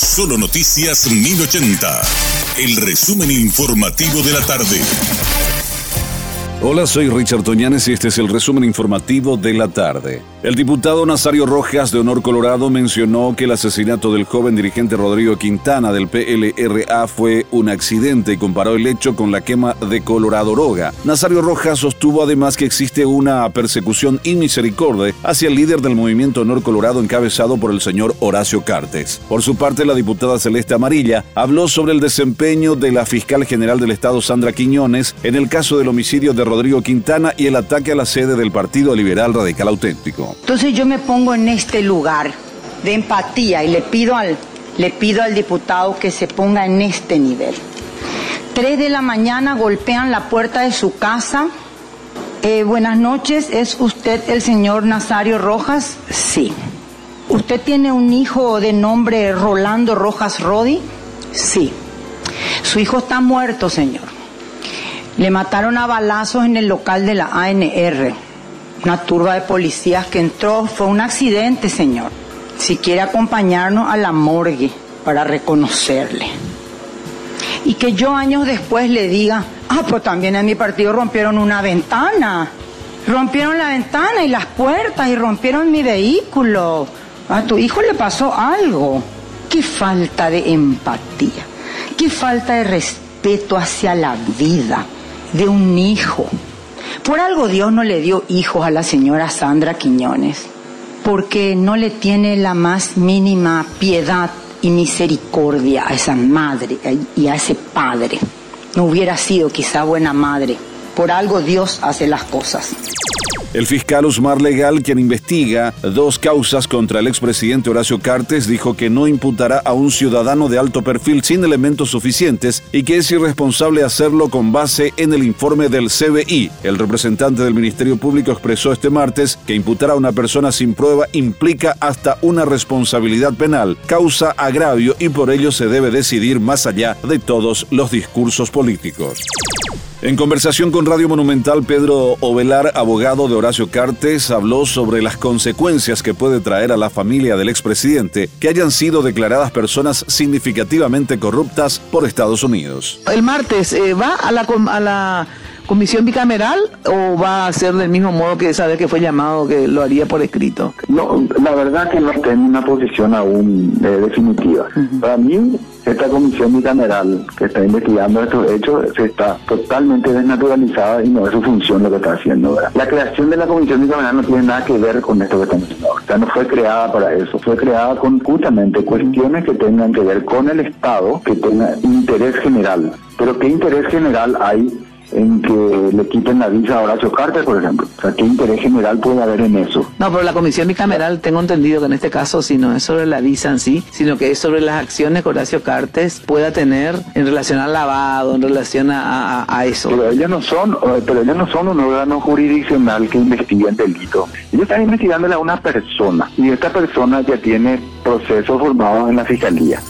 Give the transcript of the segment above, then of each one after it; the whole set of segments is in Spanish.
Solo Noticias 1080. El resumen informativo de la tarde. Hola, soy Richard Toñanes y este es el resumen informativo de la tarde. El diputado Nazario Rojas de Honor Colorado mencionó que el asesinato del joven dirigente Rodrigo Quintana del PLRA fue un accidente y comparó el hecho con la quema de Colorado Roga. Nazario Rojas sostuvo además que existe una persecución inmisericordia hacia el líder del movimiento Honor Colorado encabezado por el señor Horacio Cartes. Por su parte, la diputada Celeste Amarilla habló sobre el desempeño de la fiscal general del Estado Sandra Quiñones en el caso del homicidio de Rodrigo Quintana y el ataque a la sede del Partido Liberal Radical Auténtico. Entonces yo me pongo en este lugar de empatía y le pido al, le pido al diputado que se ponga en este nivel. Tres de la mañana golpean la puerta de su casa. Eh, buenas noches, ¿es usted el señor Nazario Rojas? Sí. ¿Usted tiene un hijo de nombre Rolando Rojas Rodi? Sí. Su hijo está muerto, señor. Le mataron a balazos en el local de la ANR. Una turba de policías que entró. Fue un accidente, señor. Si quiere acompañarnos a la morgue para reconocerle. Y que yo años después le diga, ah, pues también en mi partido rompieron una ventana. Rompieron la ventana y las puertas y rompieron mi vehículo. A tu hijo le pasó algo. Qué falta de empatía. Qué falta de respeto hacia la vida de un hijo. Por algo Dios no le dio hijos a la señora Sandra Quiñones, porque no le tiene la más mínima piedad y misericordia a esa madre y a ese padre. No hubiera sido quizá buena madre. Por algo Dios hace las cosas. El fiscal Usmar Legal, quien investiga dos causas contra el expresidente Horacio Cartes, dijo que no imputará a un ciudadano de alto perfil sin elementos suficientes y que es irresponsable hacerlo con base en el informe del CBI. El representante del Ministerio Público expresó este martes que imputar a una persona sin prueba implica hasta una responsabilidad penal, causa agravio y por ello se debe decidir más allá de todos los discursos políticos. En conversación con Radio Monumental, Pedro Ovelar, abogado de Horacio Cartes, habló sobre las consecuencias que puede traer a la familia del expresidente que hayan sido declaradas personas significativamente corruptas por Estados Unidos. El martes eh, va a la, a la comisión bicameral o va a ser del mismo modo que saber que fue llamado, que lo haría por escrito? No, la verdad que no tengo una posición aún eh, definitiva. Para mí, esta comisión bicameral que está investigando estos hechos se está totalmente desnaturalizada y no es su función lo que está haciendo. La creación de la comisión bicameral no tiene nada que ver con esto que estamos haciendo. O sea, no fue creada para eso, fue creada con justamente cuestiones que tengan que ver con el Estado, que tenga interés general. Pero ¿qué interés general hay en que le quiten la visa a Horacio Carter, por ejemplo. O sea, ¿qué interés general puede haber en eso? No, pero la comisión bicameral, tengo entendido que en este caso, si no es sobre la visa en sí, sino que es sobre las acciones que Horacio Cartes pueda tener en relación al lavado, en relación a, eso. Pero ellos no son, eh, pero ellos no son un órgano jurisdiccional que investiga el delito. Ellos están investigándole a una persona y esta persona ya tiene procesos formados en la fiscalía.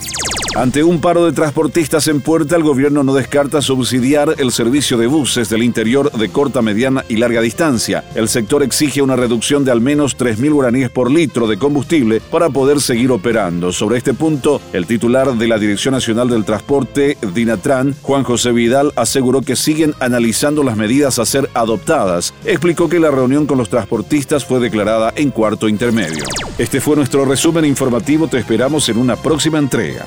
Ante un paro de transportistas en puerta, el gobierno no descarta subsidiar el servicio de buses del interior de corta, mediana y larga distancia. El sector exige una reducción de al menos 3.000 guaraníes por litro de combustible para poder seguir operando. Sobre este punto, el titular de la Dirección Nacional del Transporte, Dinatran, Juan José Vidal, aseguró que siguen analizando las medidas a ser adoptadas. Explicó que la reunión con los transportistas fue declarada en cuarto intermedio. Este fue nuestro resumen informativo. Te esperamos en una próxima entrega.